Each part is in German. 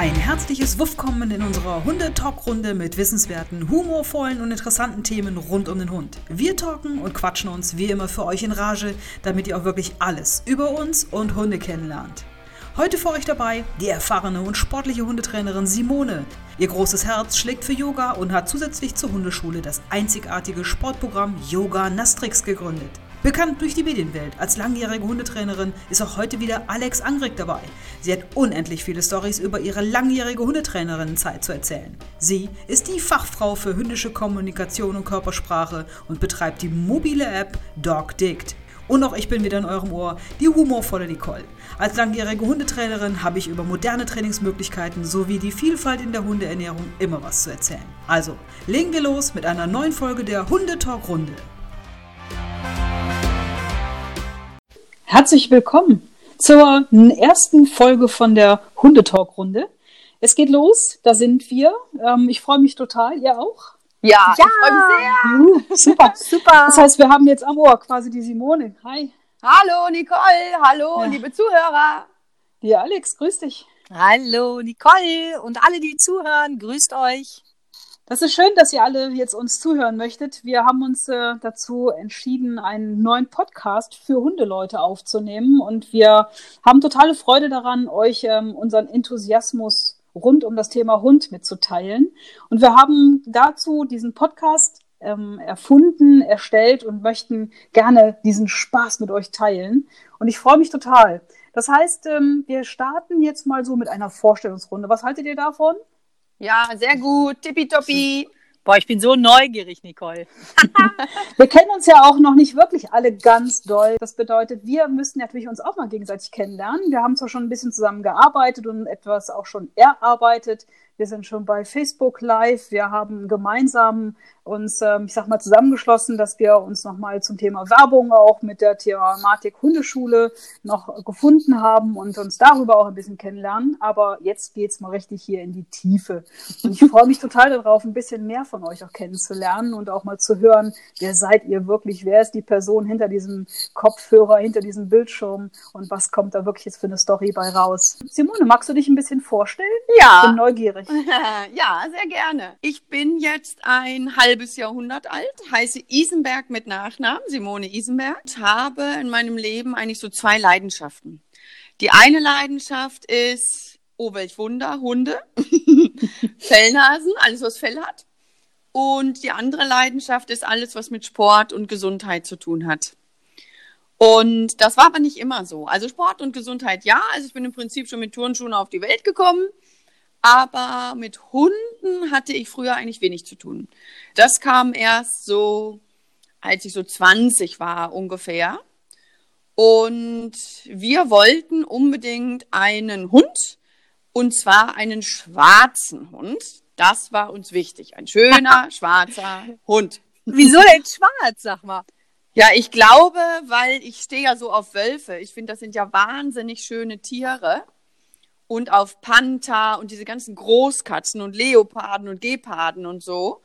Ein herzliches Wuffkommen in unserer Hunde-Talk-Runde mit wissenswerten, humorvollen und interessanten Themen rund um den Hund. Wir talken und quatschen uns wie immer für euch in Rage, damit ihr auch wirklich alles über uns und Hunde kennenlernt. Heute für euch dabei die erfahrene und sportliche Hundetrainerin Simone. Ihr großes Herz schlägt für Yoga und hat zusätzlich zur Hundeschule das einzigartige Sportprogramm Yoga Nastrix gegründet. Bekannt durch die Medienwelt als langjährige Hundetrainerin ist auch heute wieder Alex Angrig dabei. Sie hat unendlich viele Stories über ihre langjährige Hundetrainerinnenzeit zu erzählen. Sie ist die Fachfrau für hündische Kommunikation und Körpersprache und betreibt die mobile App Dog Dict. Und auch ich bin wieder in eurem Ohr, die humorvolle Nicole. Als langjährige Hundetrainerin habe ich über moderne Trainingsmöglichkeiten sowie die Vielfalt in der Hundeernährung immer was zu erzählen. Also, legen wir los mit einer neuen Folge der Hundetalk-Runde. Herzlich willkommen zur ersten Folge von der Hundetalk-Runde. Es geht los, da sind wir. Ähm, ich freue mich total, ihr auch? Ja, ja. ich freue mich sehr. Uh, super, super. Das heißt, wir haben jetzt am Ohr quasi die Simone. Hi. Hallo Nicole, hallo ja. liebe Zuhörer. Die Alex, grüß dich. Hallo Nicole und alle, die zuhören, grüßt euch. Das ist schön, dass ihr alle jetzt uns zuhören möchtet. Wir haben uns äh, dazu entschieden, einen neuen Podcast für Hundeleute aufzunehmen und wir haben totale Freude daran, euch ähm, unseren Enthusiasmus rund um das Thema Hund mitzuteilen. Und wir haben dazu diesen Podcast ähm, erfunden, erstellt und möchten gerne diesen Spaß mit euch teilen. Und ich freue mich total. Das heißt, ähm, wir starten jetzt mal so mit einer Vorstellungsrunde. Was haltet ihr davon? Ja, sehr gut. Tippitoppi. Boah, ich bin so neugierig, Nicole. wir kennen uns ja auch noch nicht wirklich alle ganz doll. Das bedeutet, wir müssten natürlich uns auch mal gegenseitig kennenlernen. Wir haben zwar schon ein bisschen zusammen gearbeitet und etwas auch schon erarbeitet. Wir sind schon bei Facebook Live. Wir haben gemeinsam uns, ähm, ich sag mal, zusammengeschlossen, dass wir uns nochmal zum Thema Werbung auch mit der Thematik Hundeschule noch gefunden haben und uns darüber auch ein bisschen kennenlernen. Aber jetzt geht's mal richtig hier in die Tiefe. Und ich freue mich total darauf, ein bisschen mehr von euch auch kennenzulernen und auch mal zu hören, wer seid ihr wirklich? Wer ist die Person hinter diesem Kopfhörer, hinter diesem Bildschirm und was kommt da wirklich jetzt für eine Story bei raus? Simone, magst du dich ein bisschen vorstellen? Ja. Ich bin neugierig. ja, sehr gerne. Ich bin jetzt ein halbes Jahrhundert alt, heiße Isenberg mit Nachnamen, Simone Isenberg, und habe in meinem Leben eigentlich so zwei Leidenschaften. Die eine Leidenschaft ist, oh welch Wunder, Hunde, Fellnasen, alles was Fell hat. Und die andere Leidenschaft ist alles, was mit Sport und Gesundheit zu tun hat. Und das war aber nicht immer so. Also Sport und Gesundheit ja. Also ich bin im Prinzip schon mit Turnschuhen auf die Welt gekommen. Aber mit Hunden hatte ich früher eigentlich wenig zu tun. Das kam erst so, als ich so 20 war ungefähr. Und wir wollten unbedingt einen Hund, und zwar einen schwarzen Hund. Das war uns wichtig. Ein schöner, schwarzer Hund. Wieso denn schwarz, sag mal? Ja, ich glaube, weil ich stehe ja so auf Wölfe. Ich finde, das sind ja wahnsinnig schöne Tiere und auf Panther und diese ganzen Großkatzen und Leoparden und Geparden und so.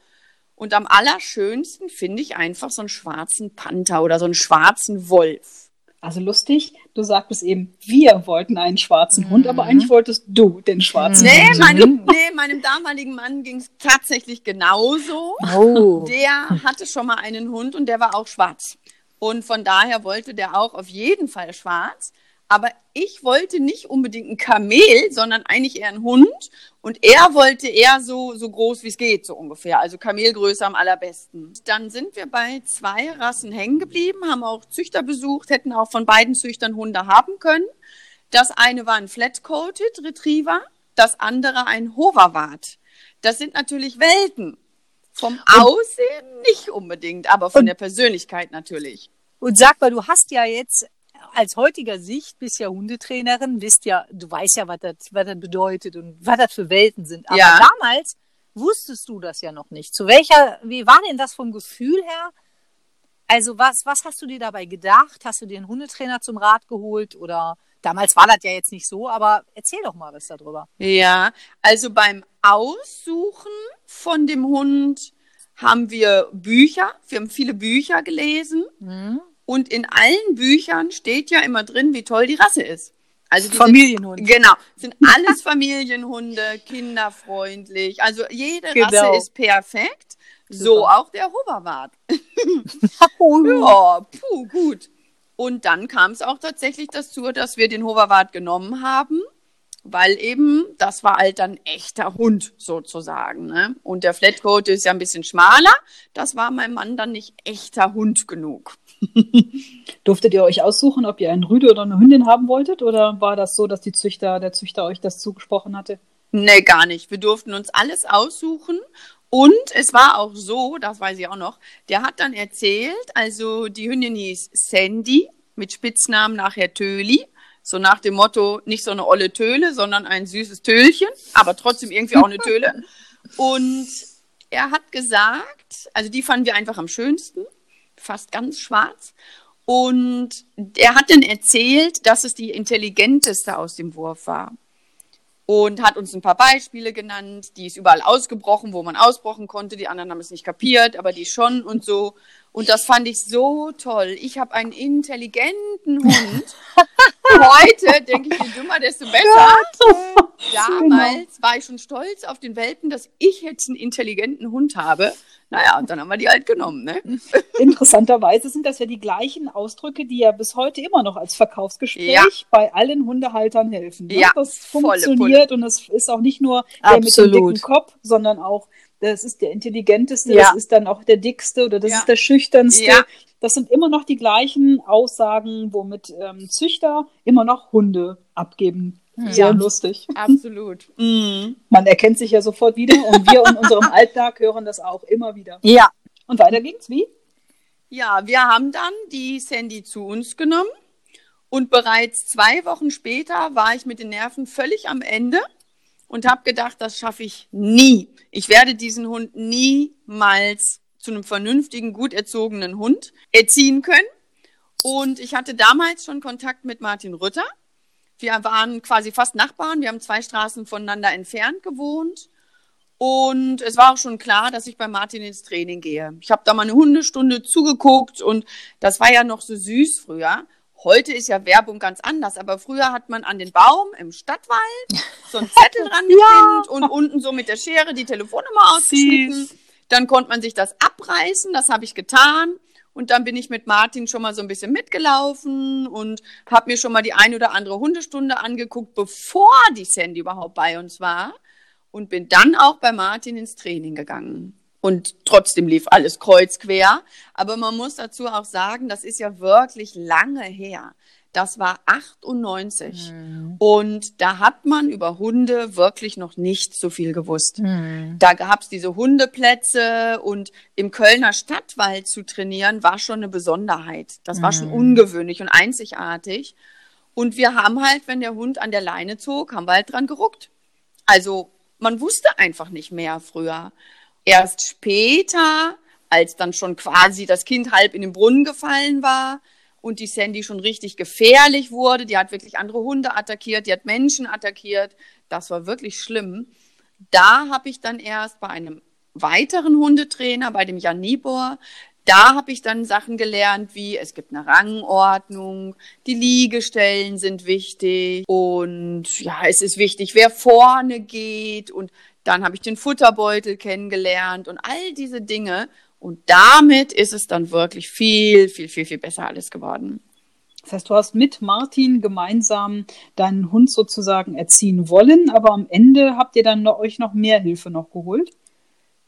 Und am allerschönsten finde ich einfach so einen schwarzen Panther oder so einen schwarzen Wolf. Also lustig, du sagtest eben, wir wollten einen schwarzen mhm. Hund, aber eigentlich wolltest du den schwarzen nee, Hund. Meinem, nee, meinem damaligen Mann ging es tatsächlich genauso. Oh. Der hatte schon mal einen Hund und der war auch schwarz. Und von daher wollte der auch auf jeden Fall schwarz. Aber ich wollte nicht unbedingt ein Kamel, sondern eigentlich eher ein Hund. Und er wollte eher so, so groß wie es geht, so ungefähr. Also Kamelgröße am allerbesten. Dann sind wir bei zwei Rassen hängen geblieben, haben auch Züchter besucht, hätten auch von beiden Züchtern Hunde haben können. Das eine war ein Flat-Coated Retriever, das andere ein Hoverwart. Das sind natürlich Welten. Vom Aussehen nicht unbedingt, aber von der Persönlichkeit natürlich. Und sag mal, du hast ja jetzt als heutiger Sicht bist ja Hundetrainerin, wisst ja, du weißt ja, was das, was das bedeutet und was das für Welten sind. Aber ja. damals wusstest du das ja noch nicht. Zu welcher, wie war denn das vom Gefühl her? Also was, was hast du dir dabei gedacht? Hast du dir einen Hundetrainer zum Rat geholt oder damals war das ja jetzt nicht so, aber erzähl doch mal was darüber. Ja, also beim Aussuchen von dem Hund haben wir Bücher, wir haben viele Bücher gelesen. Mhm. Und in allen Büchern steht ja immer drin, wie toll die Rasse ist. Also die Familienhunde. Sind, genau, sind alles Familienhunde, kinderfreundlich. Also jede Genau. Rasse ist perfekt. So Super. auch der Hoverwart. Ja, puh, gut. Und dann kam es auch tatsächlich dazu, dass wir den Hoverwart genommen haben, weil eben, das war halt dann echter Hund sozusagen. Ne? Und der Flatcoat ist ja ein bisschen schmaler. Das war meinem Mann dann nicht echter Hund genug. Durftet ihr euch aussuchen, ob ihr einen Rüde oder eine Hündin haben wolltet? Oder war das so, dass die Züchter, der Züchter euch das zugesprochen hatte? Nee, gar nicht. Wir durften uns alles aussuchen. Und es war auch so, das weiß ich auch noch, der hat dann erzählt, also die Hündin hieß Sandy, mit Spitznamen nachher Töli. So nach dem Motto, nicht so eine olle Töle, sondern ein süßes Tölchen, aber trotzdem irgendwie auch eine Töle. Und er hat gesagt, also die fanden wir einfach am schönsten, fast ganz schwarz. Und er hat dann erzählt, dass es die intelligenteste aus dem Wurf war und hat uns ein paar Beispiele genannt. Die ist überall ausgebrochen, wo man ausbrochen konnte. Die anderen haben es nicht kapiert, aber die schon und so. Und das fand ich so toll. Ich habe einen intelligenten Hund. Heute denke ich, je dümmer, desto besser. Damals war ich schon stolz auf den Welpen, dass ich jetzt einen intelligenten Hund habe. Naja, und dann haben wir die halt genommen, ne? Interessanterweise sind das ja die gleichen Ausdrücke, die ja bis heute immer noch als Verkaufsgespräch Ja. bei allen Hundehaltern helfen. Ne? Ja, das funktioniert und es ist auch nicht nur der mit dem Absolut. dicken Kopf, sondern auch das ist der intelligenteste, Ja. das ist dann auch der dickste oder das Ja. ist der schüchternste. Ja. Das sind immer noch die gleichen Aussagen, womit ähm, Züchter immer noch Hunde abgeben. Sehr Ja. lustig. Absolut. Mhm. Man erkennt sich ja sofort wieder und wir in unserem Alltag hören das auch immer wieder. Ja, Und weiter ging's wie? Ja, wir haben dann die Sandy zu uns genommen und bereits zwei Wochen später war ich mit den Nerven völlig am Ende und habe gedacht, das schaffe ich nie. Ich werde diesen Hund niemals zu einem vernünftigen, gut erzogenen Hund erziehen können. Und ich hatte damals schon Kontakt mit Martin Rütter. Wir waren quasi fast Nachbarn. Wir haben zwei Straßen voneinander entfernt gewohnt. Und es war auch schon klar, dass ich bei Martin ins Training gehe. Ich habe da mal eine Hundestunde zugeguckt und das war ja noch so süß früher. Heute ist ja Werbung ganz anders, aber früher hat man an den Baum im Stadtwald so einen Zettel dran gepinnt und unten so mit der Schere die Telefonnummer ausgeschnitten. Dann konnte man sich das abreißen, das habe ich getan. Und dann bin ich mit Martin schon mal so ein bisschen mitgelaufen und habe mir schon mal die ein oder andere Hundestunde angeguckt, bevor die Sandy überhaupt bei uns war und bin dann auch bei Martin ins Training gegangen. Und trotzdem lief alles kreuz quer. Aber man muss dazu auch sagen, das ist ja wirklich lange her. Das war 98. Und da hat man über Hunde wirklich noch nicht so viel gewusst. Da gab es diese Hundeplätze und im Kölner Stadtwald zu trainieren war schon eine Besonderheit. Das war schon ungewöhnlich und einzigartig. Und wir haben halt, wenn der Hund an der Leine zog, haben wir halt dran geruckt. Also man wusste einfach nicht mehr früher. Erst später, als dann schon quasi das Kind halb in den Brunnen gefallen war und die Sandy schon richtig gefährlich wurde, die hat wirklich andere Hunde attackiert, die hat Menschen attackiert, das war wirklich schlimm. Da habe ich dann erst bei einem weiteren Hundetrainer, bei dem Jan Niebuhr, da habe ich dann Sachen gelernt, wie es gibt eine Rangordnung, die Liegestellen sind wichtig und ja, es ist wichtig, wer vorne geht. Und dann habe ich den Futterbeutel kennengelernt und all diese Dinge und damit ist es dann wirklich viel, viel, viel, viel besser alles geworden. Das heißt, du hast mit Martin gemeinsam deinen Hund sozusagen erziehen wollen, aber am Ende habt ihr dann noch, euch noch mehr Hilfe noch geholt.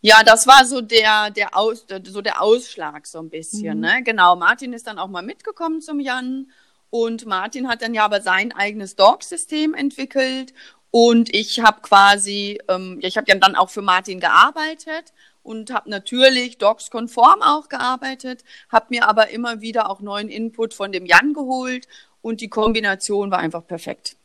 Ja, das war so der, der, Aus, so der Ausschlag so ein bisschen. Ne? Genau, Martin ist dann auch mal mitgekommen zum Jan und Martin hat dann ja aber sein eigenes Dog-System entwickelt und ich habe quasi, ähm, ich habe ja dann auch für Martin gearbeitet und habe natürlich Docs-konform auch gearbeitet, habe mir aber immer wieder auch neuen Input von dem Jan geholt und die Kombination war einfach perfekt.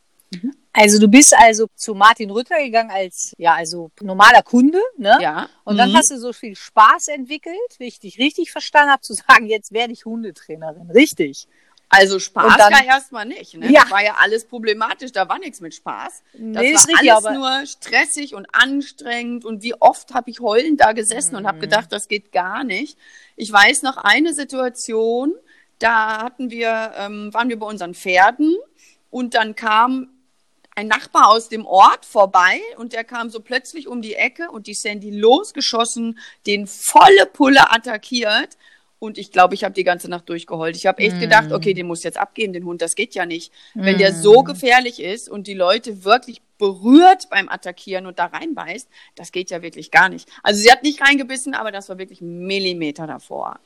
Also du bist also zu Martin Rütter gegangen als ja also normaler Kunde, ne? Ja. Und dann Mhm. hast du so viel Spaß entwickelt, wie ich dich richtig verstanden habe, zu sagen, jetzt werde ich Hundetrainerin. Richtig. Also Spaß dann- ja erstmal nicht. Ne? Ja. Das war ja alles problematisch, da war nichts mit Spaß. Das Nee, ist war richtig, alles nur stressig und anstrengend. Und wie oft habe ich heulend da gesessen und habe Mhm. gedacht, das geht gar nicht. Ich weiß noch eine Situation, da hatten wir, ähm, waren wir bei unseren Pferden Und dann kam ein Nachbar aus dem Ort vorbei und der kam so plötzlich um die Ecke und die Sandy losgeschossen, den volle Pulle attackiert. Und ich glaube, ich habe die ganze Nacht durchgeheult. Ich habe echt mm. gedacht, okay, den muss jetzt abgeben, den Hund, das geht ja nicht. Mm. Wenn der so gefährlich ist und die Leute wirklich berührt beim Attackieren und da reinbeißt, das geht ja wirklich gar nicht. Also sie hat nicht reingebissen, aber das war wirklich Millimeter davor.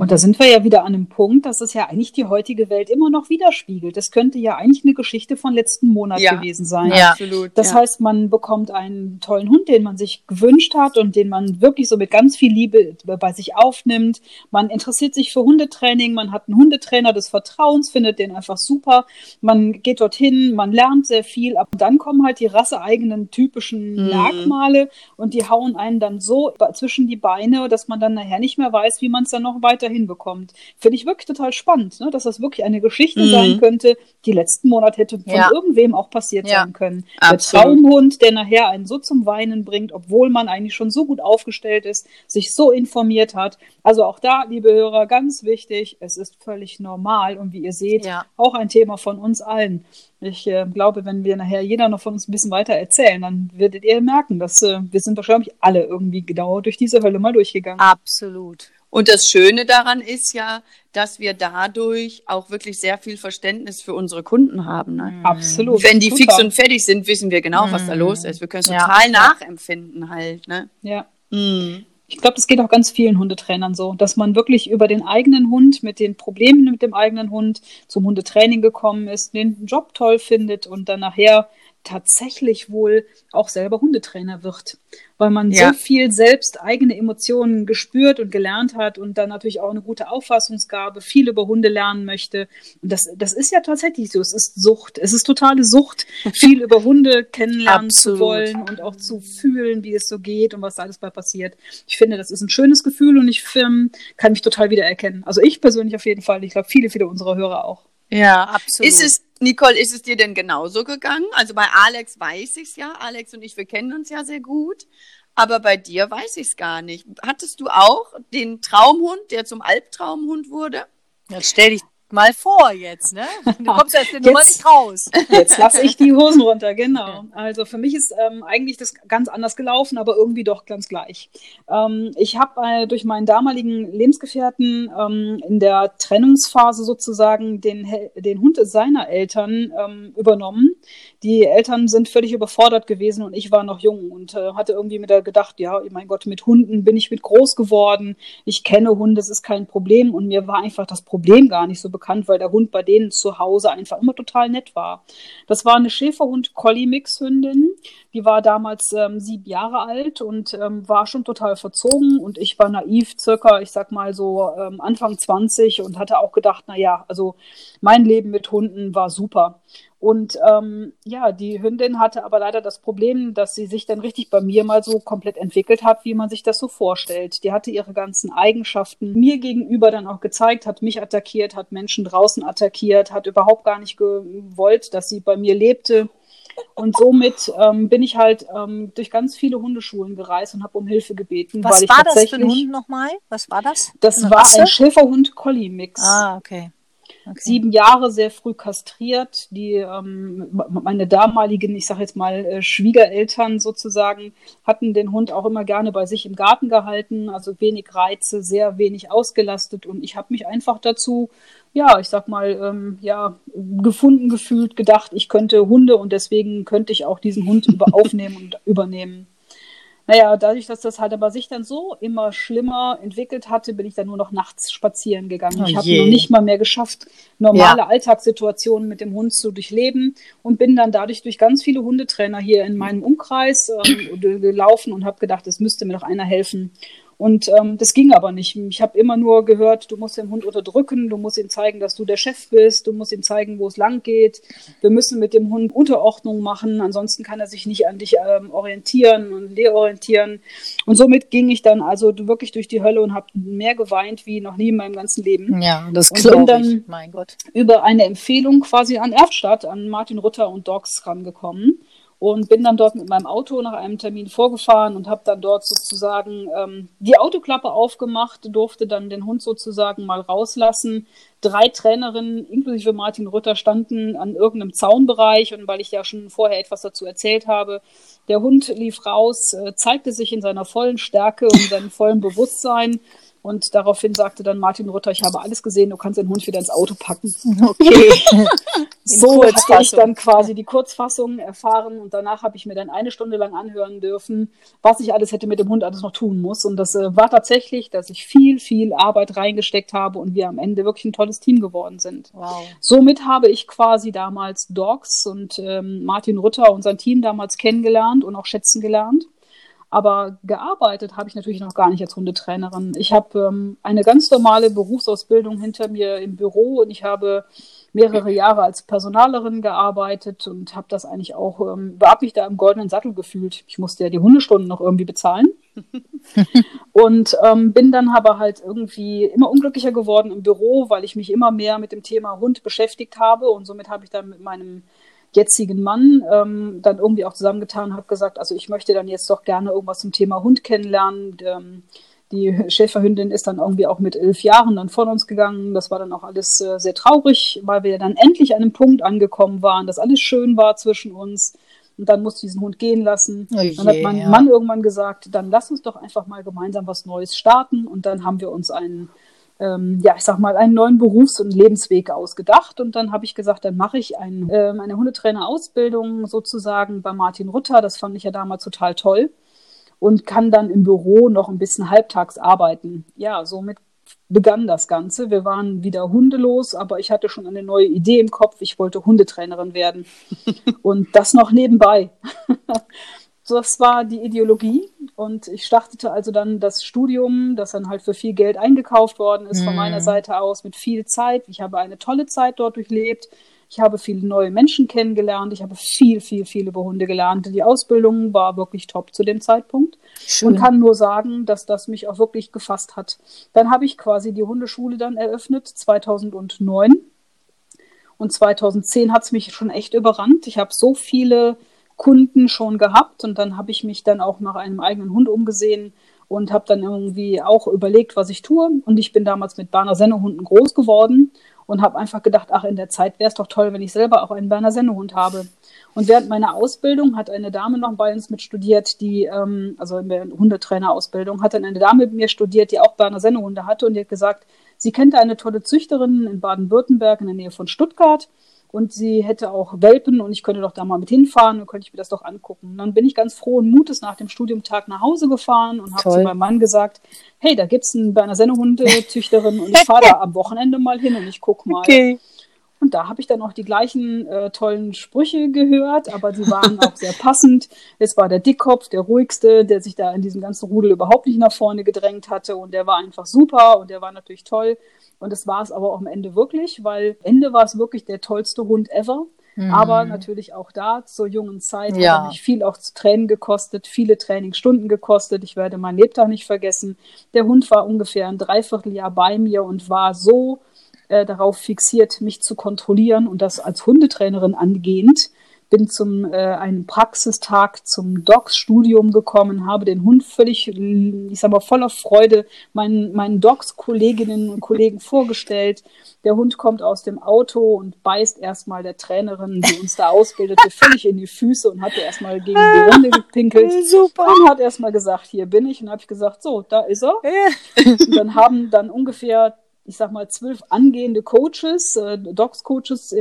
Und da sind wir ja wieder an einem Punkt, dass es ja eigentlich die heutige Welt immer noch widerspiegelt. Das könnte ja eigentlich eine Geschichte von letzten Monat ja. gewesen sein. Ja, absolut. Das ja. heißt, man bekommt einen tollen Hund, den man sich gewünscht hat und den man wirklich so mit ganz viel Liebe bei sich aufnimmt. Man interessiert sich für Hundetraining, man hat einen Hundetrainer des Vertrauens, findet den einfach super. Man geht dorthin, man lernt sehr viel, aber dann kommen halt die rasseeigenen typischen mhm. Merkmale und die hauen einen dann so zwischen die Beine, dass man dann nachher nicht mehr weiß, wie man es dann noch weiter hinbekommt. Finde ich wirklich total spannend, ne? dass das wirklich eine Geschichte mhm. sein könnte, die letzten Monat hätte von ja. irgendwem auch passiert ja. sein können. Absolut. Der Traumhund, der nachher einen so zum Weinen bringt, obwohl man eigentlich schon so gut aufgestellt ist, sich so informiert hat. Also auch da, liebe Hörer, ganz wichtig, es ist völlig normal und wie ihr seht, ja. auch ein Thema von uns allen. Ich äh, glaube, wenn wir nachher jeder noch von uns ein bisschen weiter erzählen, dann werdet ihr merken, dass äh, wir sind wahrscheinlich alle irgendwie genau durch diese Hölle mal durchgegangen. Absolut. Und das Schöne daran ist ja, dass wir dadurch auch wirklich sehr viel Verständnis für unsere Kunden haben. Ne? Mhm. Absolut. Wenn die Super. fix und fertig sind, wissen wir genau, was da mhm. los ist. Wir können es ja. total nachempfinden halt. Ne? Ja. Mhm. Ich glaube, das geht auch ganz vielen Hundetrainern so, dass man wirklich über den eigenen Hund, mit den Problemen mit dem eigenen Hund zum Hundetraining gekommen ist, den Job toll findet und dann nachher tatsächlich wohl auch selber Hundetrainer wird, weil man ja. so viel selbst eigene Emotionen gespürt und gelernt hat und dann natürlich auch eine gute Auffassungsgabe, viel über Hunde lernen möchte. Und das, das ist ja tatsächlich so. Es ist Sucht. Es ist totale Sucht, viel über Hunde kennenlernen Absolut. zu wollen und auch zu fühlen, wie es so geht und was da alles bei passiert. Ich finde, das ist ein schönes Gefühl und ich ähm, kann mich total wiedererkennen. Also ich persönlich auf jeden Fall. Ich glaube, viele, viele unserer Hörer auch. Ja, absolut. Ist es, Nicole, ist es dir denn genauso gegangen? Also bei Alex weiß ich es ja. Alex und ich, wir kennen uns ja sehr gut. Aber bei dir weiß ich es gar nicht. Hattest du auch den Traumhund, der zum Albtraumhund wurde? Jetzt stell dich mal vor jetzt, ne? Du kommst ja aus der Nummer nicht raus. Jetzt lasse ich die Hosen runter, genau. Also für mich ist ähm, eigentlich das ganz anders gelaufen, aber irgendwie doch ganz gleich. Ähm, ich habe äh, durch meinen damaligen Lebensgefährten ähm, in der Trennungsphase sozusagen den, den Hund seiner Eltern ähm, übernommen. Die Eltern sind völlig überfordert gewesen und ich war noch jung und äh, hatte irgendwie mit der gedacht, ja, mein Gott, mit Hunden bin ich mit groß geworden. Ich kenne Hunde, es ist kein Problem und mir war einfach das Problem gar nicht so bekannt bekannt, weil der Hund bei denen zu Hause einfach immer total nett war. Das war eine Schäferhund-Collie-Mix-Hündin. Die war damals ähm, sieben Jahre alt und ähm, war schon total verzogen und ich war naiv, circa, ich sag mal so ähm, Anfang 20 und hatte auch gedacht, na ja, also mein Leben mit Hunden war super. Und ähm, ja, die Hündin hatte aber leider das Problem, dass sie sich dann richtig bei mir mal so komplett entwickelt hat, wie man sich das so vorstellt. Die hatte ihre ganzen Eigenschaften mir gegenüber dann auch gezeigt, hat mich attackiert, hat Menschen draußen attackiert, hat überhaupt gar nicht gewollt, dass sie bei mir lebte. Und somit ähm, bin ich halt ähm, durch ganz viele Hundeschulen gereist und habe um Hilfe gebeten. Was war das für ein Hund nochmal? Was war das? Das war Rasse? ein Schäferhund-Collie-Mix. Ah, okay. Okay. Sieben Jahre sehr früh kastriert. Die ähm, meine damaligen, ich sage jetzt mal äh, Schwiegereltern sozusagen, hatten den Hund auch immer gerne bei sich im Garten gehalten. Also wenig Reize, sehr wenig ausgelastet. Und ich habe mich einfach dazu, ja, ich sag mal, ähm, ja, gefunden gefühlt, gedacht, ich könnte Hunde und deswegen könnte ich auch diesen Hund über aufnehmen und übernehmen. Naja, dadurch, dass das halt aber sich dann so immer schlimmer entwickelt hatte, bin ich dann nur noch nachts spazieren gegangen. Oh ich habe noch nicht mal mehr geschafft, normale ja. Alltagssituationen mit dem Hund zu durchleben und bin dann dadurch durch ganz viele Hundetrainer hier in meinem Umkreis ähm, gelaufen und habe gedacht, es müsste mir doch einer helfen. Und ähm, das ging aber nicht. Ich habe immer nur gehört, du musst den Hund unterdrücken, du musst ihm zeigen, dass du der Chef bist, du musst ihm zeigen, wo es lang geht. Wir müssen mit dem Hund Unterordnung machen, ansonsten kann er sich nicht an dich ähm, orientieren und deorientieren. Und somit ging ich dann also wirklich durch die Hölle und habe mehr geweint wie noch nie in meinem ganzen Leben. Ja, das glaube ich. Mein Gott. Über eine Empfehlung quasi an Erftstadt, an Martin Rutter und Dogs rangekommen und bin dann dort mit meinem Auto nach einem Termin vorgefahren und habe dann dort sozusagen ähm, die Autoklappe aufgemacht, durfte dann den Hund sozusagen mal rauslassen. Drei Trainerinnen inklusive Martin Rütter standen an irgendeinem Zaunbereich und weil ich ja schon vorher etwas dazu erzählt habe, der Hund lief raus, äh, zeigte sich in seiner vollen Stärke und seinem vollen Bewusstsein und daraufhin sagte dann Martin Rütter, ich habe alles gesehen, du kannst den Hund wieder ins Auto packen. Okay. so hatte ich dann quasi die Kurzfassung erfahren und danach habe ich mir dann eine Stunde lang anhören dürfen, was ich alles hätte mit dem Hund alles noch tun muss. Und das äh, war tatsächlich, dass ich viel, viel Arbeit reingesteckt habe und wir am Ende wirklich ein tolles Team geworden sind. Wow. Somit habe ich quasi damals Dogs und ähm, Martin Rütter und sein Team damals kennengelernt und auch schätzen gelernt. Aber gearbeitet habe ich natürlich noch gar nicht als Hundetrainerin. Ich habe ähm, eine ganz normale Berufsausbildung hinter mir im Büro und ich habe mehrere Jahre als Personalerin gearbeitet und habe das eigentlich auch, ähm, habe mich da im goldenen Sattel gefühlt. Ich musste ja die Hundestunden noch irgendwie bezahlen. und ähm, bin dann aber halt irgendwie immer unglücklicher geworden im Büro, weil ich mich immer mehr mit dem Thema Hund beschäftigt habe und somit habe ich dann mit meinem jetzigen Mann ähm, dann irgendwie auch zusammengetan und habe gesagt, also ich möchte dann jetzt doch gerne irgendwas zum Thema Hund kennenlernen. Ähm, die Schäferhündin ist dann irgendwie auch mit elf Jahren dann von uns gegangen. Das war dann auch alles äh, sehr traurig, weil wir dann endlich an einem Punkt angekommen waren, dass alles schön war zwischen uns. Und dann musste ich diesen Hund gehen lassen. Oh je, dann hat mein ja. Mann irgendwann gesagt, dann lass uns doch einfach mal gemeinsam was Neues starten. Und dann haben wir uns einen ähm, ja, ich sag mal, einen neuen Berufs- und Lebensweg ausgedacht. Und dann habe ich gesagt, dann mache ich ein, äh, eine Hundetrainerausbildung sozusagen bei Martin Rutter. Das fand ich ja damals total toll. Und kann dann im Büro noch ein bisschen halbtags arbeiten. Ja, somit begann das Ganze. Wir waren wieder hundelos, aber ich hatte schon eine neue Idee im Kopf. Ich wollte Hundetrainerin werden. und das noch nebenbei. das war die Ideologie. Und ich startete also dann das Studium, das dann halt für viel Geld eingekauft worden ist, mm. von meiner mhm. Seite aus, mit viel Zeit. Ich habe eine tolle Zeit dort durchlebt. Ich habe viele neue Menschen kennengelernt. Ich habe viel, viel, viel über Hunde gelernt. Die Ausbildung war wirklich top zu dem Zeitpunkt. Schön. Und kann nur sagen, dass das mich auch wirklich gefasst hat. Dann habe ich quasi die Hundeschule dann eröffnet, 2009. Und 2010 hat es mich schon echt überrannt. Ich habe so viele Kunden schon gehabt und dann habe ich mich dann auch nach einem eigenen Hund umgesehen und habe dann irgendwie auch überlegt, was ich tue. Und ich bin damals mit Berner Sennehunden groß geworden und habe einfach gedacht, ach, in der Zeit wäre es doch toll, wenn ich selber auch einen Berner Sennehund habe. Und während meiner Ausbildung hat eine Dame noch bei uns mit studiert, die, ähm, also in der Hundetrainerausbildung, hat dann eine Dame mit mir studiert, die auch Berner Sennehunde hatte und die hat gesagt, sie kennt eine tolle Züchterin in Baden-Württemberg in der Nähe von Stuttgart und sie hätte auch Welpen und ich könnte doch da mal mit hinfahren und könnte ich mir das doch angucken. Und dann bin ich ganz frohen Mutes nach dem Studiumtag nach Hause gefahren und habe zu meinem Mann gesagt, hey, da gibt's einen Berner Sennehundezüchterin und ich fahre da am Wochenende mal hin und ich guck mal. Okay. Und da habe ich dann auch die gleichen äh, tollen Sprüche gehört, aber sie waren auch sehr passend. Es war der Dickkopf, der ruhigste, der sich da in diesem ganzen Rudel überhaupt nicht nach vorne gedrängt hatte und der war einfach super und der war natürlich toll. Und das war es aber auch am Ende wirklich, weil Ende war es wirklich der tollste Hund ever. Mhm. Aber natürlich auch da zur jungen Zeit ja. hat mich viel auch zu Tränen gekostet, viele Trainingsstunden gekostet. Ich werde mein Lebtag nicht vergessen. Der Hund war ungefähr ein Dreivierteljahr bei mir und war so äh, darauf fixiert, mich zu kontrollieren und das als Hundetrainerin angehend, bin zum äh, einem Praxistag zum Docs-Studium gekommen, habe den Hund völlig, ich sag mal, voller Freude meinen, meinen Docs-Kolleginnen und Kollegen vorgestellt. Der Hund kommt aus dem Auto und beißt erstmal der Trainerin, die uns da ausbildete, völlig in die Füße und hatte erstmal gegen die Runde gepinkelt. Super. Und hat erstmal gesagt, hier bin ich. Und habe ich gesagt, so, da ist er. Und dann haben dann ungefähr ich sag mal, zwölf angehende Coaches, äh, Docs-Coaches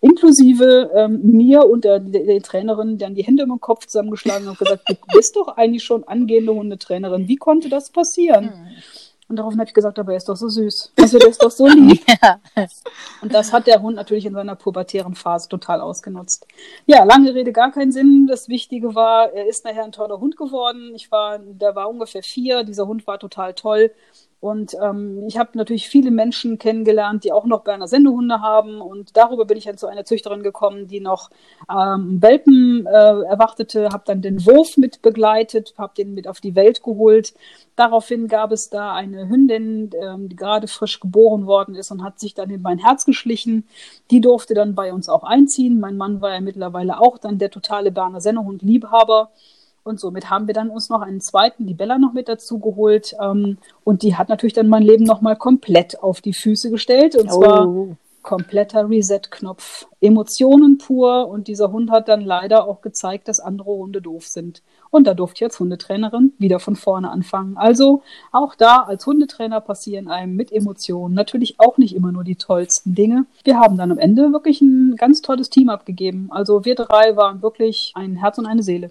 inklusive ähm, mir und der, der, der, Trainerin dann die Hände im Kopf zusammengeschlagen und gesagt, du bist doch eigentlich schon angehende Hundetrainerin. Wie konnte das passieren? Mhm. Und daraufhin habe ich gesagt, aber er ist doch so süß. Also der ist doch so lieb. ja. Und das hat der Hund natürlich in seiner pubertären Phase total ausgenutzt. Ja, lange Rede, gar keinen Sinn. Das Wichtige war, er ist nachher ein toller Hund geworden. Ich war, der war ungefähr vier. Dieser Hund war total toll. Und ähm, ich habe natürlich viele Menschen kennengelernt, die auch noch Berner Sendehunde haben. Und darüber bin ich dann zu einer Züchterin gekommen, die noch ähm, Welpen äh, erwartete, habe dann den Wurf mit begleitet, habe den mit auf die Welt geholt. Daraufhin gab es da eine Hündin, ähm, die gerade frisch geboren worden ist und hat sich dann in mein Herz geschlichen. Die durfte dann bei uns auch einziehen. Mein Mann war ja mittlerweile auch dann der totale Berner Sennehund-Liebhaber. Und somit haben wir dann uns noch einen zweiten, die Bella, noch mit dazu geholt. Ähm, und die hat natürlich dann mein Leben nochmal komplett auf die Füße gestellt. Und oh. zwar kompletter Reset-Knopf. Emotionen pur. Und dieser Hund hat dann leider auch gezeigt, dass andere Hunde doof sind. Und da durfte ich als Hundetrainerin wieder von vorne anfangen. Also auch da als Hundetrainer passieren einem mit Emotionen natürlich auch nicht immer nur die tollsten Dinge. Wir haben dann am Ende wirklich ein ganz tolles Team abgegeben. Also wir drei waren wirklich ein Herz und eine Seele.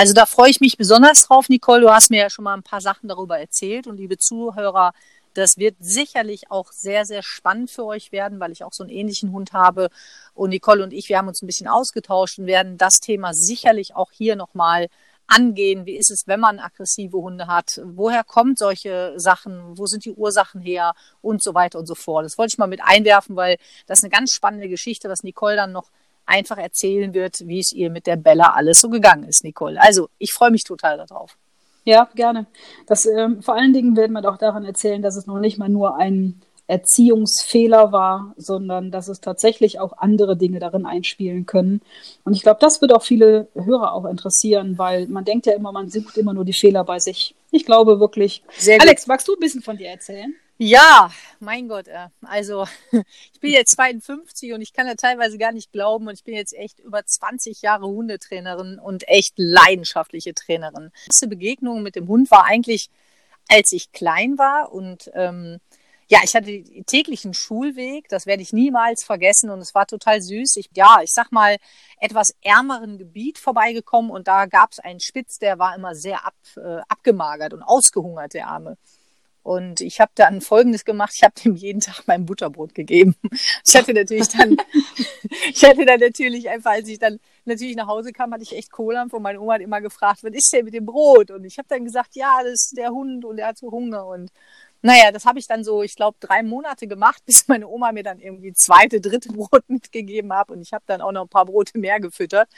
Also da freue ich mich besonders drauf, Nicole. Du hast mir ja schon mal ein paar Sachen darüber erzählt und liebe Zuhörer, das wird sicherlich auch sehr, sehr spannend für euch werden, weil ich auch so einen ähnlichen Hund habe. Und Nicole und ich, wir haben uns ein bisschen ausgetauscht und werden das Thema sicherlich auch hier nochmal angehen. Wie ist es, wenn man aggressive Hunde hat? Woher kommen solche Sachen? Wo sind die Ursachen her? Und so weiter und so fort. Das wollte ich mal mit einwerfen, weil das ist eine ganz spannende Geschichte, was Nicole dann noch einfach erzählen wird, wie es ihr mit der Bella alles so gegangen ist, Nicole. Also ich freue mich total darauf. Ja, gerne. Das, ähm, vor allen Dingen werden wir doch daran erzählen, dass es noch nicht mal nur ein Erziehungsfehler war, sondern dass es tatsächlich auch andere Dinge darin einspielen können. Und ich glaube, das wird auch viele Hörer auch interessieren, weil man denkt ja immer, man sucht immer nur die Fehler bei sich. Ich glaube wirklich. Sehr Alex, magst du ein bisschen von dir erzählen? Ja, mein Gott, äh, also ich bin jetzt 52 und ich kann ja teilweise gar nicht glauben und ich bin jetzt echt über 20 Jahre Hundetrainerin und echt leidenschaftliche Trainerin. Die erste Begegnung mit dem Hund war eigentlich, als ich klein war und ähm, ja, ich hatte täglichen Schulweg, das werde ich niemals vergessen und es war total süß. Ich, ja, ich sag mal, etwas ärmeren Gebiet vorbeigekommen und da gab es einen Spitz, der war immer sehr ab, äh, abgemagert und ausgehungert, der Arme. Und ich habe dann Folgendes gemacht, ich habe dem jeden Tag mein Butterbrot gegeben. Ich hatte natürlich dann, ich hatte dann natürlich einfach, als ich dann natürlich nach Hause kam, hatte ich echt Kohle und meine Oma hat immer gefragt, was ist denn mit dem Brot? Und ich habe dann gesagt, ja, das ist der Hund und der hat so Hunger. Und naja, das habe ich dann so, ich glaube, drei Monate gemacht, bis meine Oma mir dann irgendwie zweite, dritte Brot mitgegeben hat. Und ich habe dann auch noch ein paar Brote mehr gefüttert.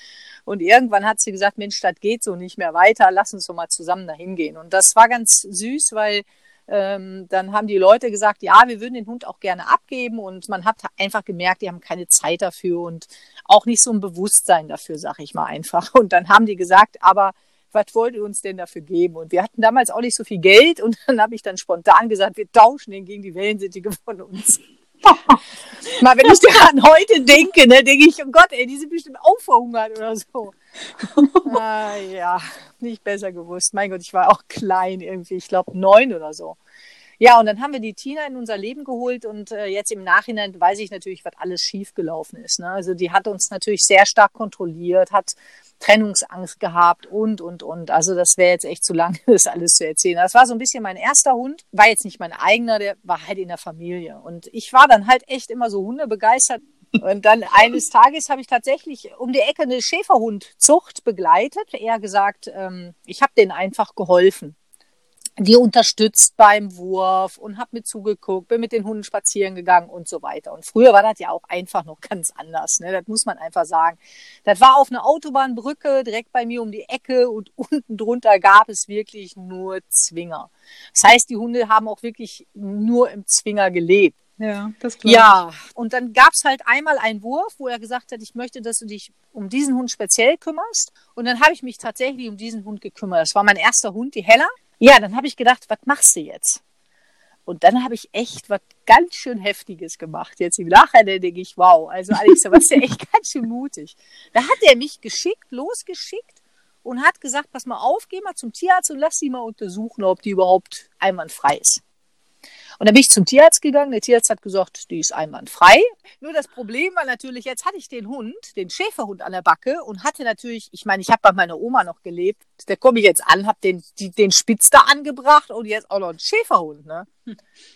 Und irgendwann hat sie gesagt, Mensch, das geht so nicht mehr weiter, lass uns doch mal zusammen dahin gehen. Und das war ganz süß, weil ähm, dann haben die Leute gesagt, ja, wir würden den Hund auch gerne abgeben und man hat einfach gemerkt, die haben keine Zeit dafür und auch nicht so ein Bewusstsein dafür, sag ich mal einfach. Und dann haben die gesagt, aber was wollt ihr uns denn dafür geben? Und wir hatten damals auch nicht so viel Geld und dann habe ich dann spontan gesagt, wir tauschen den gegen die Wellensittige von uns. Mal, wenn ich daran heute denke, ne, denke ich, oh Gott, ey, die sind bestimmt auch verhungert oder so. ah, ja, nicht besser gewusst. Mein Gott, ich war auch klein irgendwie, ich glaube neun oder so. Ja, und dann haben wir die Tina in unser Leben geholt und äh, jetzt im Nachhinein weiß ich natürlich, was alles schiefgelaufen ist. Ne? Also die hat uns natürlich sehr stark kontrolliert, hat Trennungsangst gehabt und, und, und. Also das wäre jetzt echt zu lang, das alles zu erzählen. Das war so ein bisschen mein erster Hund, war jetzt nicht mein eigener, der war halt in der Familie. Und ich war dann halt echt immer so hundebegeistert. Und dann eines Tages habe ich tatsächlich um die Ecke eine Schäferhundzucht begleitet. Eher gesagt, ähm, ich habe denen einfach geholfen die unterstützt beim Wurf und habe mit zugeguckt, bin mit den Hunden spazieren gegangen und so weiter. Und früher war das ja auch einfach noch ganz anders. Ne? Das muss man einfach sagen. Das war auf einer Autobahnbrücke direkt bei mir um die Ecke und unten drunter gab es wirklich nur Zwinger. Das heißt, die Hunde haben auch wirklich nur im Zwinger gelebt. Ja, das glaube Ja, und dann gab es halt einmal einen Wurf, wo er gesagt hat, ich möchte, dass du dich um diesen Hund speziell kümmerst. Und dann habe ich mich tatsächlich um diesen Hund gekümmert. Das war mein erster Hund, die Hella. Ja, dann habe ich gedacht, was machst du jetzt? Und dann habe ich echt was ganz schön Heftiges gemacht. Jetzt im Nachhinein denke ich, wow, also Alex, da warst du echt ganz schön mutig. Da hat er mich geschickt, losgeschickt und hat gesagt, pass mal auf, geh mal zum Tierarzt und lass sie mal untersuchen, ob die überhaupt einwandfrei ist. Und dann bin ich zum Tierarzt gegangen. Der Tierarzt hat gesagt, die ist einwandfrei. Nur das Problem war natürlich, jetzt hatte ich den Hund, den Schäferhund an der Backe und hatte natürlich, ich meine, ich habe bei meiner Oma noch gelebt. Da komme ich jetzt an, habe den, die, den Spitz da angebracht und jetzt auch noch einen Schäferhund. Ne?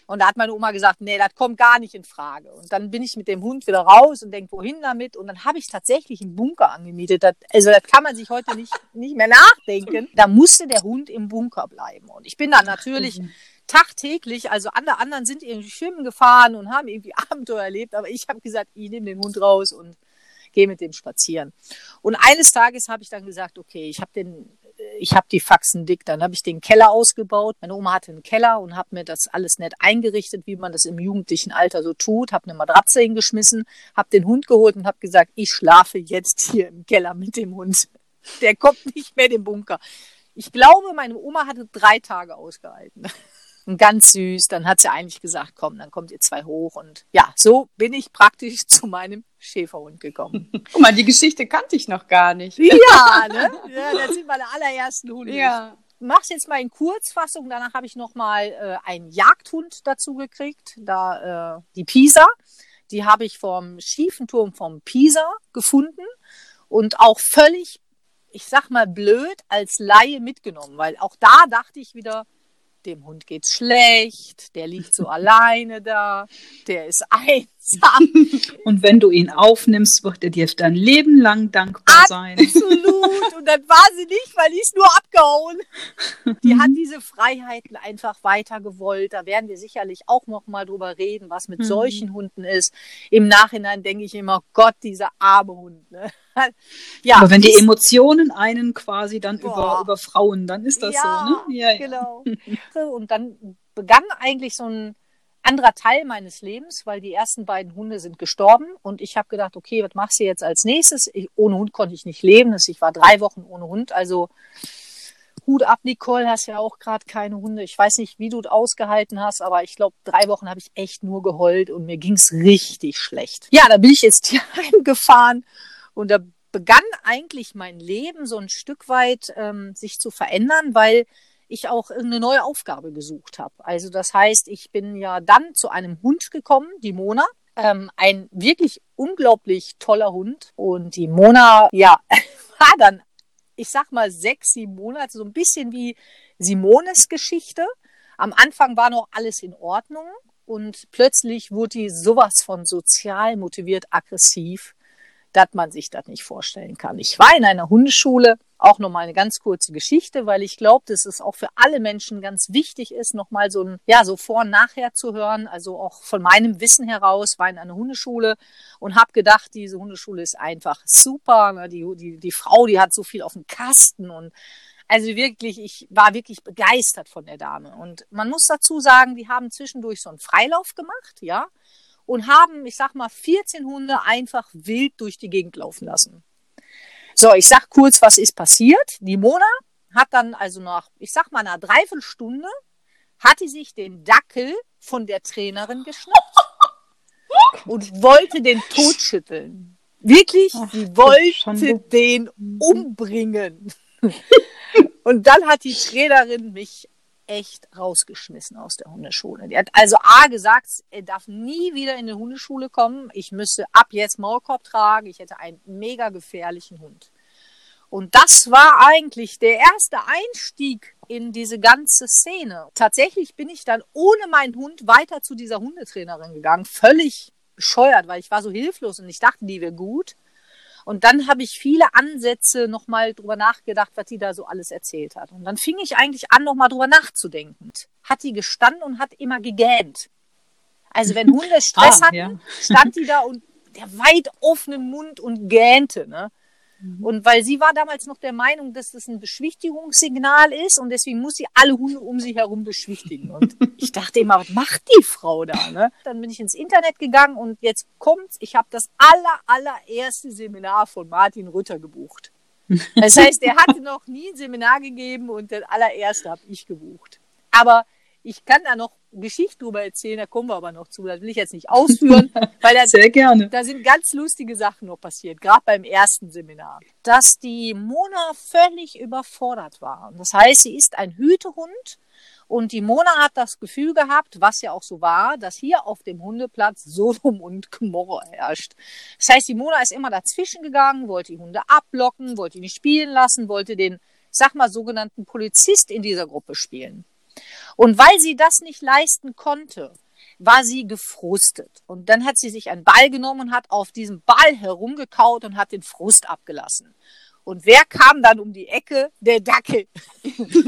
Und da hat meine Oma gesagt, nee, das kommt gar nicht in Frage. Und dann bin ich mit dem Hund wieder raus und denke, wohin damit? Und dann habe ich tatsächlich einen Bunker angemietet. Das, also das kann man sich heute nicht, nicht mehr nachdenken. Da musste der Hund im Bunker bleiben. Und ich bin dann natürlich tagtäglich, also alle anderen sind irgendwie schwimmen gefahren und haben irgendwie Abenteuer erlebt, aber ich habe gesagt, ich nehme den Hund raus und gehe mit dem spazieren. Und eines Tages habe ich dann gesagt, okay, ich habe den ich habe die Faxen dick. Dann habe ich den Keller ausgebaut. Meine Oma hatte einen Keller und habe mir das alles nett eingerichtet, wie man das im jugendlichen Alter so tut. Habe eine Matratze hingeschmissen, habe den Hund geholt und habe gesagt, ich schlafe jetzt hier im Keller mit dem Hund. Der kommt nicht mehr in den Bunker. Ich glaube, meine Oma hatte drei Tage ausgehalten. Und ganz süß. Dann hat sie eigentlich gesagt, komm, dann kommt ihr zwei hoch. Und ja, so bin ich praktisch zu meinem Schäferhund gekommen. Guck mal, die Geschichte kannte ich noch gar nicht. Ja, ne? Ja, das sind meine allerersten Hunde. Ja. Ich mach's jetzt mal in Kurzfassung. Danach habe ich noch mal äh, einen Jagdhund dazu gekriegt. Da äh, die Pisa. Die habe ich vom schiefen Turm vom Pisa gefunden und auch völlig, ich sag mal blöd, als Laie mitgenommen, weil auch da dachte ich wieder, dem Hund geht's schlecht, der liegt so alleine da, der ist einsam. Und wenn du ihn aufnimmst, wird er dir dein Leben lang dankbar sein. Absolut. Und dann war sie nicht, weil ich es nur abgehauen. Die hat diese Freiheiten einfach weiter gewollt. Da werden wir sicherlich auch noch mal drüber reden, was mit Mhm. solchen Hunden ist. Im Nachhinein denke ich immer, Gott, dieser arme Hund. Ne? Ja, Aber wenn die Emotionen einen quasi dann über, Boah. über Frauen, dann ist das ja, so, ne? Ja, ja. genau. Und dann begann eigentlich so ein anderer Teil meines Lebens, weil die ersten beiden Hunde sind gestorben und ich habe gedacht, okay, was machst du jetzt als nächstes? Ich, ohne Hund konnte ich nicht leben. Ich war drei Wochen ohne Hund, also Hut ab, Nicole, hast ja auch gerade keine Hunde. Ich weiß nicht, wie du es ausgehalten hast, aber ich glaube, drei Wochen habe ich echt nur geheult und mir ging's richtig schlecht. Ja, da bin ich jetzt hier heimgefahren und da begann eigentlich mein Leben so ein Stück weit ähm, sich zu verändern, weil ich auch irgendeine neue Aufgabe gesucht habe. Also das heißt, ich bin ja dann zu einem Hund gekommen, die Mona. Ähm, ein wirklich unglaublich toller Hund. Und die Mona, ja, war dann, ich sag mal, sechs, sieben Monate, so ein bisschen wie Simones Geschichte. Am Anfang war noch alles in Ordnung und plötzlich wurde die sowas von sozial motiviert aggressiv, dass man sich das nicht vorstellen kann. Ich war in einer Hundeschule, auch nochmal eine ganz kurze Geschichte, weil ich glaube, dass es auch für alle Menschen ganz wichtig ist, nochmal so ein, ja, so vor und nachher zu hören. Also auch von meinem Wissen heraus war in einer Hundeschule und habe gedacht, diese Hundeschule ist einfach super. Ne? Die, die, die Frau, die hat so viel auf dem Kasten und also wirklich, ich war wirklich begeistert von der Dame. Und man muss dazu sagen, die haben zwischendurch so einen Freilauf gemacht, ja, und haben, ich sag mal, 14 Hunde einfach wild durch die Gegend laufen lassen. So, ich sag kurz, was ist passiert. Die Mona hat dann also nach, ich sag mal, einer Dreiviertelstunde, hat die sich den Dackel von der Trainerin geschnappt und wollte den totschütteln. Wirklich, Ach, sie wollte den umbringen. Und dann hat die Trainerin mich echt rausgeschmissen aus der Hundeschule. Die hat also A gesagt, er darf nie wieder in die Hundeschule kommen. Ich müsste ab jetzt Maulkorb tragen. Ich hätte einen mega gefährlichen Hund. Und das war eigentlich der erste Einstieg in diese ganze Szene. Tatsächlich bin ich dann ohne meinen Hund weiter zu dieser Hundetrainerin gegangen. Völlig bescheuert, weil ich war so hilflos und ich dachte, die wäre gut. Und dann habe ich viele Ansätze nochmal drüber nachgedacht, was die da so alles erzählt hat. Und dann fing ich eigentlich an, nochmal drüber nachzudenken. Hat die gestanden und hat immer gegähnt. Also wenn Hunde Stress Ah, hatten, ja. stand die da und der weit offenen Mund und gähnte. Ne? Und weil sie war damals noch der Meinung, dass das ein Beschwichtigungssignal ist und deswegen muss sie alle Hunde um sich herum beschwichtigen. Und ich dachte immer, was macht die Frau da? Ne? Dann bin ich ins Internet gegangen und jetzt kommt's, ich habe das aller, allererste Seminar von Martin Rütter gebucht. Das heißt, er hatte noch nie ein Seminar gegeben und das allererste habe ich gebucht. Aber ich kann da noch Geschichte drüber erzählen, da kommen wir aber noch zu. Das will ich jetzt nicht ausführen, weil da Sehr gerne. da sind ganz lustige Sachen noch passiert, gerade beim ersten Seminar. Dass die Mona völlig überfordert war. Das heißt, sie ist ein Hütehund und die Mona hat das Gefühl gehabt, was ja auch so war, dass hier auf dem Hundeplatz Sodom und Gomorra herrscht. Das heißt, die Mona ist immer dazwischen gegangen, wollte die Hunde ablocken, wollte die nicht spielen lassen, wollte den, sag mal, sogenannten Polizist in dieser Gruppe spielen. Und weil sie das nicht leisten konnte, war sie gefrustet. Und dann hat sie sich einen Ball genommen und hat auf diesem Ball herumgekaut und hat den Frust abgelassen. Und wer kam dann um die Ecke? Der Dackel.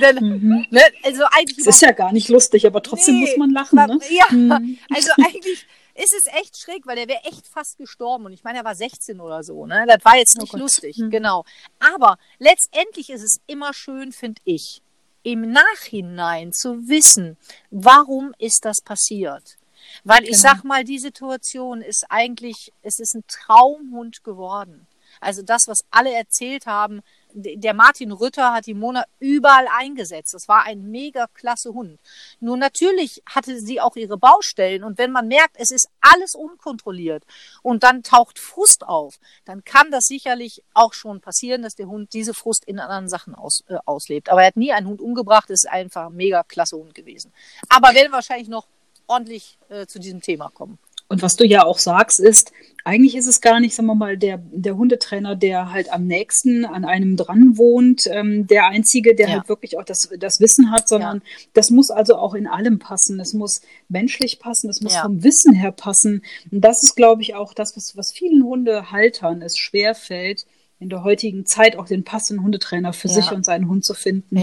Dann, Mhm. ne, also eigentlich Es ist ja gar nicht lustig, aber trotzdem Nee, muss man lachen. Ne? Ja, Mhm. also eigentlich ist es echt schräg, weil der wäre echt fast gestorben. Und ich meine, er war 16 oder so. Ne? Das war jetzt Oh nicht Gott. lustig, Hm. genau. Aber letztendlich ist es immer schön, finde ich, im Nachhinein zu wissen, warum ist das passiert. Weil ich Genau. sag mal, die Situation ist eigentlich, es ist ein Traumhund geworden. Also das, was alle erzählt haben, der Martin Rütter hat die Mona überall eingesetzt. Das war ein mega klasse Hund. Nur natürlich hatte sie auch ihre Baustellen und wenn man merkt, es ist alles unkontrolliert und dann taucht Frust auf, dann kann das sicherlich auch schon passieren, dass der Hund diese Frust in anderen Sachen aus, äh, auslebt. Aber er hat nie einen Hund umgebracht, ist einfach ein mega klasse Hund gewesen. Aber werden wahrscheinlich noch ordentlich äh, zu diesem Thema kommen. Und was du ja auch sagst, ist, eigentlich ist es gar nicht, sagen wir mal, der, der Hundetrainer, der halt am nächsten an einem dran wohnt, ähm, der Einzige, der Ja. halt wirklich auch das, das Wissen hat, sondern das muss also auch in allem passen. Es muss menschlich passen, es muss Ja. vom Wissen her passen. Und das ist, glaube ich, auch das, was, was vielen Hundehaltern es schwerfällt, in der heutigen Zeit auch den passenden Hundetrainer für Ja. sich und seinen Hund zu finden.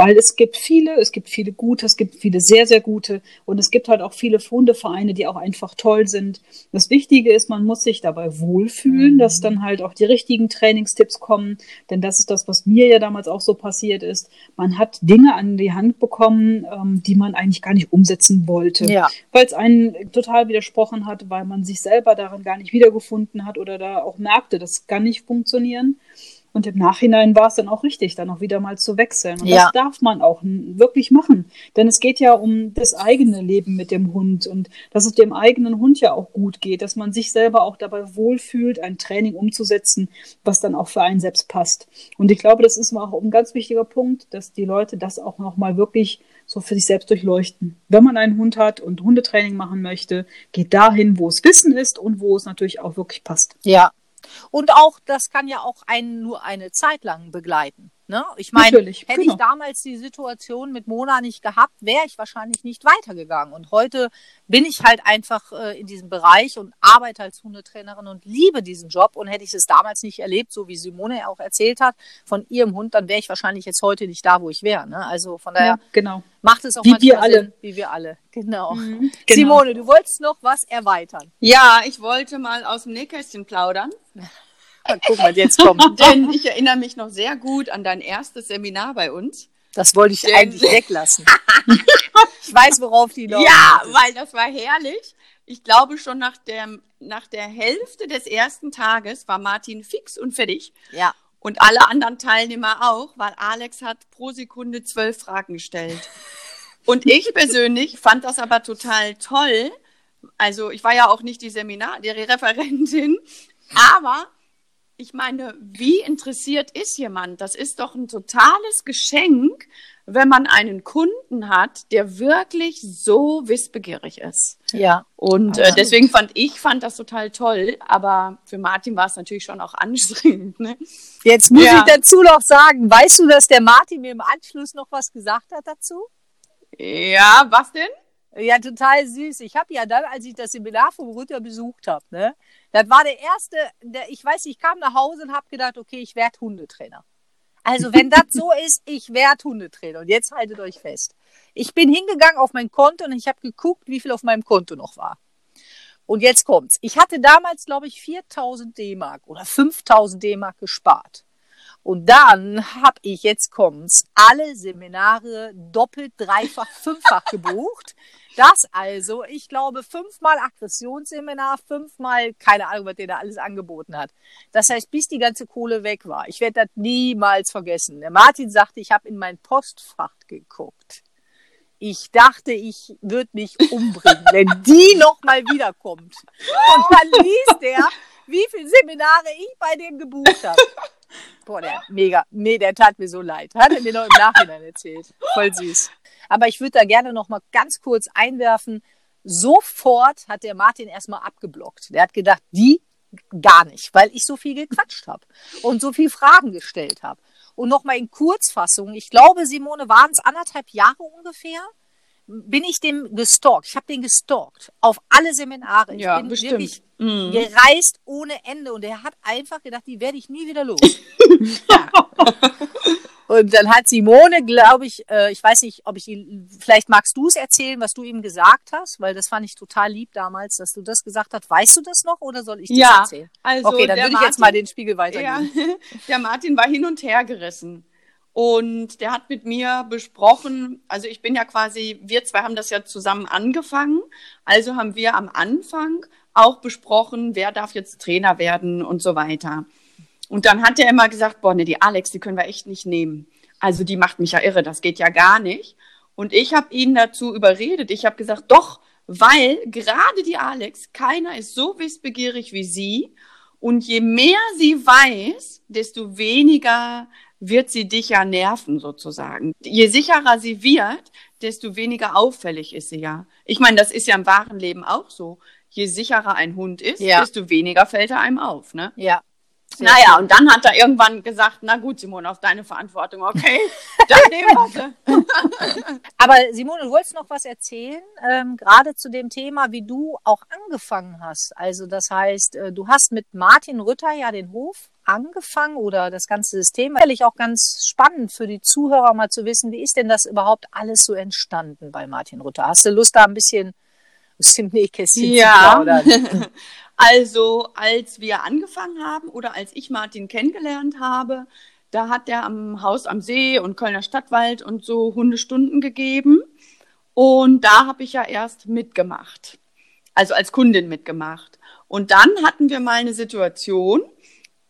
Weil es gibt viele, es gibt viele gute, es gibt viele sehr, sehr gute und es gibt halt auch viele Hundevereine, die auch einfach toll sind. Das Wichtige ist, man muss sich dabei wohlfühlen, Mhm. dass dann halt auch die richtigen Trainingstipps kommen, denn das ist das, was mir ja damals auch so passiert ist. Man hat Dinge an die Hand bekommen, ähm, die man eigentlich gar nicht umsetzen wollte, Ja. weil es einen total widersprochen hat, weil man sich selber darin gar nicht wiedergefunden hat oder da auch merkte, das kann nicht funktionieren. Und im Nachhinein war es dann auch richtig, dann auch wieder mal zu wechseln. Und Ja. das darf man auch wirklich machen. Denn es geht ja um das eigene Leben mit dem Hund und dass es dem eigenen Hund ja auch gut geht, dass man sich selber auch dabei wohlfühlt, ein Training umzusetzen, was dann auch für einen selbst passt. Und ich glaube, das ist auch ein ganz wichtiger Punkt, dass die Leute das auch nochmal wirklich so für sich selbst durchleuchten. Wenn man einen Hund hat und Hundetraining machen möchte, geht dahin, wo es Wissen ist und wo es natürlich auch wirklich passt. Ja. Und auch, das kann ja auch einen nur eine Zeit lang begleiten. Ne? Ich meine, hätte genau. ich damals die Situation mit Mona nicht gehabt, wäre ich wahrscheinlich nicht weitergegangen. Und heute bin ich halt einfach äh, in diesem Bereich und arbeite als Hundetrainerin und liebe diesen Job. Und hätte ich es damals nicht erlebt, so wie Simone ja auch erzählt hat, von ihrem Hund, dann wäre ich wahrscheinlich jetzt heute nicht da, wo ich wäre. Ne? Also von daher Ja, genau. macht es auch Wie manchmal wir alle. Sinn, wie wir alle. Genau. Genau. Simone, du wolltest noch was erweitern. Ja, ich wollte mal aus dem Nähkästchen plaudern, Guck mal, jetzt kommt. denn ich erinnere mich noch sehr gut an dein erstes Seminar bei uns. Das wollte ich Denn- eigentlich weglassen. ich weiß, worauf die noch. Ja, weil das war herrlich. Ich glaube, schon nach der, nach der Hälfte des ersten Tages war Martin fix und fertig. Ja. Und alle anderen Teilnehmer auch, weil Alex hat pro Sekunde zwölf Fragen gestellt. Und ich persönlich fand das aber total toll. Also ich war ja auch nicht die Seminar, die Referentin, aber ich meine, wie interessiert ist jemand? Das ist doch ein totales Geschenk, wenn man einen Kunden hat, der wirklich so wissbegierig ist. Ja. Und äh, deswegen fand ich fand das total toll, aber für Martin war es natürlich schon auch anstrengend. Ne? Jetzt muss Ja. ich dazu noch sagen, weißt du, dass der Martin mir im Anschluss noch was gesagt hat dazu? Ja, was denn? Ja, total süß. Ich habe ja dann, als ich das Seminar vom Rütter besucht habe, ne, das war der erste, der, ich weiß, ich kam nach Hause und habe gedacht, okay, ich werde Hundetrainer. Also wenn das so ist, ich werde Hundetrainer. Und jetzt haltet euch fest. Ich bin hingegangen auf mein Konto und ich habe geguckt, wie viel auf meinem Konto noch war. Und jetzt kommt's. Ich hatte damals, glaube ich, 4000 D-Mark oder 5000 D-Mark gespart. Und dann habe ich, jetzt kommt's, alle Seminare doppelt, dreifach, fünffach gebucht. Das also, ich glaube, fünfmal Aggressionsseminar, fünfmal, keine Ahnung, was der da alles angeboten hat. Das heißt, bis die ganze Kohle weg war. Ich werde das niemals vergessen. Der Martin sagte, ich habe in mein Postfach geguckt. Ich dachte, ich würde mich umbringen, wenn die noch mal wiederkommt. Und dann liest der, wie viele Seminare ich bei dem gebucht habe. Boah, der mega, nee, der tat mir so leid. Hat er mir noch im Nachhinein erzählt. Voll süß. Aber ich würde da gerne noch mal ganz kurz einwerfen. Sofort hat der Martin erstmal abgeblockt. Der hat gedacht, die gar nicht, weil ich so viel gequatscht habe und so viel Fragen gestellt habe. Und noch mal in Kurzfassung, ich glaube, Simone, waren es anderthalb Jahre ungefähr, bin ich dem gestalkt. Ich habe den gestalkt auf alle Seminare. Ich Ja, bin bestimmt. wirklich Mhm. gereist ohne Ende und er hat einfach gedacht, die werde ich nie wieder los. Und dann hat Simone, glaube ich, äh, ich weiß nicht, ob ich ihn, vielleicht magst du es erzählen, was du ihm gesagt hast, weil das fand ich total lieb damals, dass du das gesagt hast. Weißt du das noch oder soll ich das Ja, erzählen? also okay, dann würde ich jetzt mal den Spiegel Ja, weitergeben. der Martin war hin und her gerissen. Und der hat mit mir besprochen, also ich bin ja quasi, wir zwei haben das ja zusammen angefangen. Also haben wir am Anfang auch besprochen, wer darf jetzt Trainer werden und so weiter. Und dann hat er immer gesagt, boah, ne, die Alex, die können wir echt nicht nehmen. Also die macht mich ja irre, das geht ja gar nicht. Und ich habe ihn dazu überredet. Ich habe gesagt, doch, weil gerade die Alex, keiner ist so wissbegierig wie sie. Und je mehr sie weiß, desto weniger wird sie dich ja nerven sozusagen. Je sicherer sie wird, desto weniger auffällig ist sie ja. Ich meine, das ist ja im wahren Leben auch so. Je sicherer ein Hund ist, Ja. desto weniger fällt er einem auf, ne? Ja. Sehr Naja, und dann hat er irgendwann gesagt, na gut, Simon, auf deine Verantwortung, okay, dann nehmen wir. Aber Simone, du wolltest noch was erzählen, ähm, gerade zu dem Thema, wie du auch angefangen hast. Also das heißt, äh, du hast mit Martin Rütter ja den Hof angefangen oder das ganze System. Sicherlich auch ganz spannend für die Zuhörer mal zu wissen, wie ist denn das überhaupt alles so entstanden bei Martin Rütter? Hast du Lust, da ein bisschen aus dem Nähkästchen Ja. zu plaudern? Also, als wir angefangen haben oder als ich Martin kennengelernt habe, da hat er am Haus am See und Kölner Stadtwald und so Hundestunden gegeben. Und da habe ich ja erst mitgemacht. Also als Kundin mitgemacht. Und dann hatten wir mal eine Situation,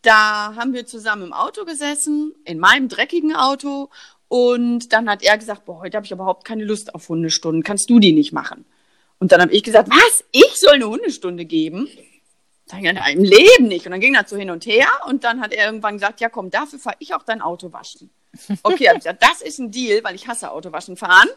da haben wir zusammen im Auto gesessen, in meinem dreckigen Auto. Und dann hat er gesagt, boah, heute habe ich überhaupt keine Lust auf Hundestunden. Kannst du die nicht machen? Und dann habe ich gesagt, was? Ich soll eine Hundestunde geben? Ich, ja, im Leben nicht. Und dann ging das so hin und her. Und dann hat er irgendwann gesagt, ja komm, dafür fahre ich auch dein Auto waschen. Okay, hab ich gesagt, das ist ein Deal, weil ich hasse Autowaschen fahren.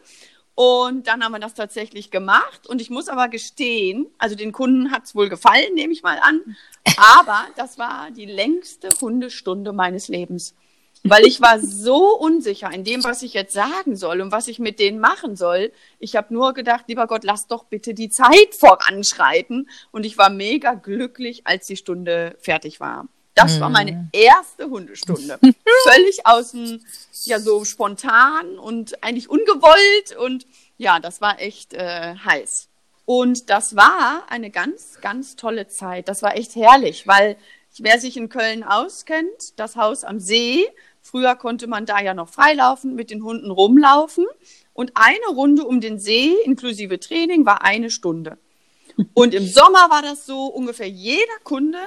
Und dann haben wir das tatsächlich gemacht. Und ich muss aber gestehen, also den Kunden hat es wohl gefallen, nehme ich mal an. Aber das war die längste Hundestunde meines Lebens. Weil ich war so unsicher in dem, was ich jetzt sagen soll und was ich mit denen machen soll. Ich habe nur gedacht, lieber Gott, lass doch bitte die Zeit voranschreiten. Und ich war mega glücklich, als die Stunde fertig war. Das war meine erste Hundestunde. Völlig außen, ja, so spontan und eigentlich ungewollt. Und ja, das war echt äh, heiß. Und das war eine ganz, ganz tolle Zeit. Das war echt herrlich, weil wer sich in Köln auskennt, das Haus am See, früher konnte man da ja noch freilaufen, mit den Hunden rumlaufen. Und eine Runde um den See, inklusive Training, war eine Stunde. Und im Sommer war das so, ungefähr jeder Kunde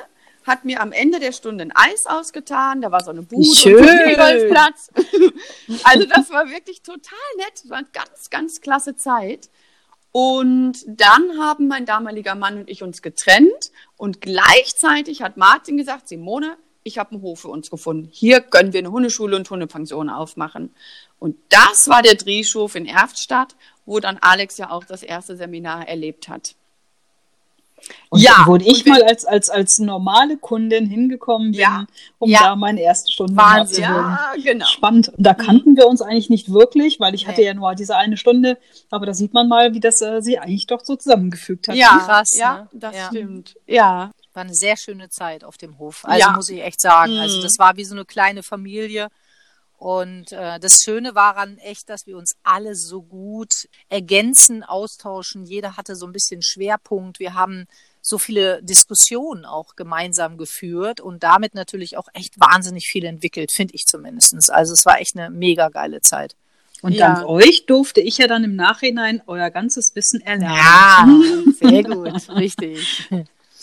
hat mir am Ende der Stunde ein Eis ausgetan. Da war so eine Bude Schön. und ein Golfplatz. Also das war wirklich total nett. Es war eine ganz, ganz klasse Zeit. Und dann haben mein damaliger Mann und ich uns getrennt. Und gleichzeitig hat Martin gesagt, Simone, ich habe einen Hof für uns gefunden. Hier können wir eine Hundeschule und Hundepension aufmachen. Und das war der Drehschhof in Erftstadt, wo dann Alex ja auch das erste Seminar erlebt hat. Und Ja, wo ich und wir- mal als, als, als normale Kundin hingekommen bin, Ja. um Ja. da meine erste Stunde Wahnsinn. Ja, genau. Spannend. Und da kannten wir uns eigentlich nicht wirklich, weil ich hatte Nee. ja nur diese eine Stunde. Aber da sieht man mal, wie das äh, sich eigentlich doch so zusammengefügt hat. Ja, Krass, ja, ne? das Ja. stimmt. Ja. War eine sehr schöne Zeit auf dem Hof. Also Ja. muss ich echt sagen. Also Mhm. das war wie so eine kleine Familie. Und äh, das Schöne war dann echt, dass wir uns alle so gut ergänzen, austauschen. Jeder hatte so ein bisschen Schwerpunkt. Wir haben so viele Diskussionen auch gemeinsam geführt und damit natürlich auch echt wahnsinnig viel entwickelt, finde ich zumindest. Also es war echt eine mega geile Zeit. Und Ja. dank euch durfte ich ja dann im Nachhinein euer ganzes Wissen erlernen. Ja, sehr gut, richtig.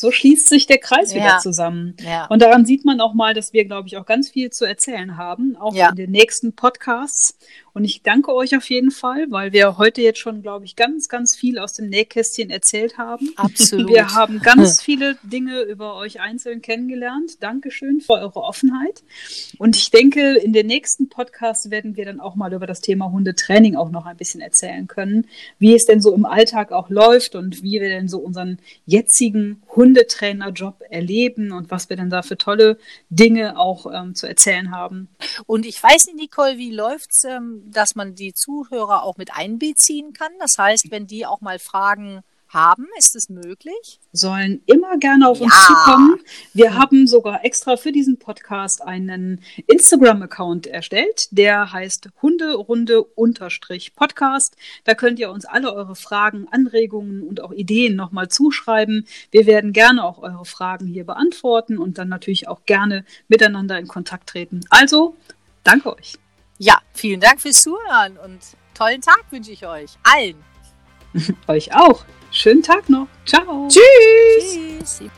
So schließt sich der Kreis wieder Ja. zusammen. Ja. Und daran sieht man auch mal, dass wir, glaube ich, auch ganz viel zu erzählen haben, auch Ja. in den nächsten Podcasts. Und ich danke euch auf jeden Fall, weil wir heute jetzt schon, glaube ich, ganz, ganz viel aus dem Nähkästchen erzählt haben. Absolut. Wir haben ganz viele Dinge über euch einzeln kennengelernt. Dankeschön für eure Offenheit. Und ich denke, in den nächsten Podcasts werden wir dann auch mal über das Thema Hundetraining auch noch ein bisschen erzählen können, wie es denn so im Alltag auch läuft und wie wir denn so unseren jetzigen Hundetrainerjob erleben und was wir denn da für tolle Dinge auch ähm, zu erzählen haben. Und ich weiß nicht, Nicole, wie läuft's, ähm, dass man die Zuhörer auch mit einbeziehen kann? Das heißt, wenn die auch mal Fragen haben? Ist es möglich? Sollen immer gerne auf uns Ja. zukommen. Wir haben sogar extra für diesen Podcast einen Instagram-Account erstellt, der heißt Hunderunde-Podcast. Da könnt ihr uns alle eure Fragen, Anregungen und auch Ideen nochmal zuschreiben. Wir werden gerne auch eure Fragen hier beantworten und dann natürlich auch gerne miteinander in Kontakt treten. Also, danke euch. Ja, vielen Dank fürs Zuhören und tollen Tag wünsche ich euch allen. Euch auch schönen Tag noch. Ciao. Tschüss. Tschüss.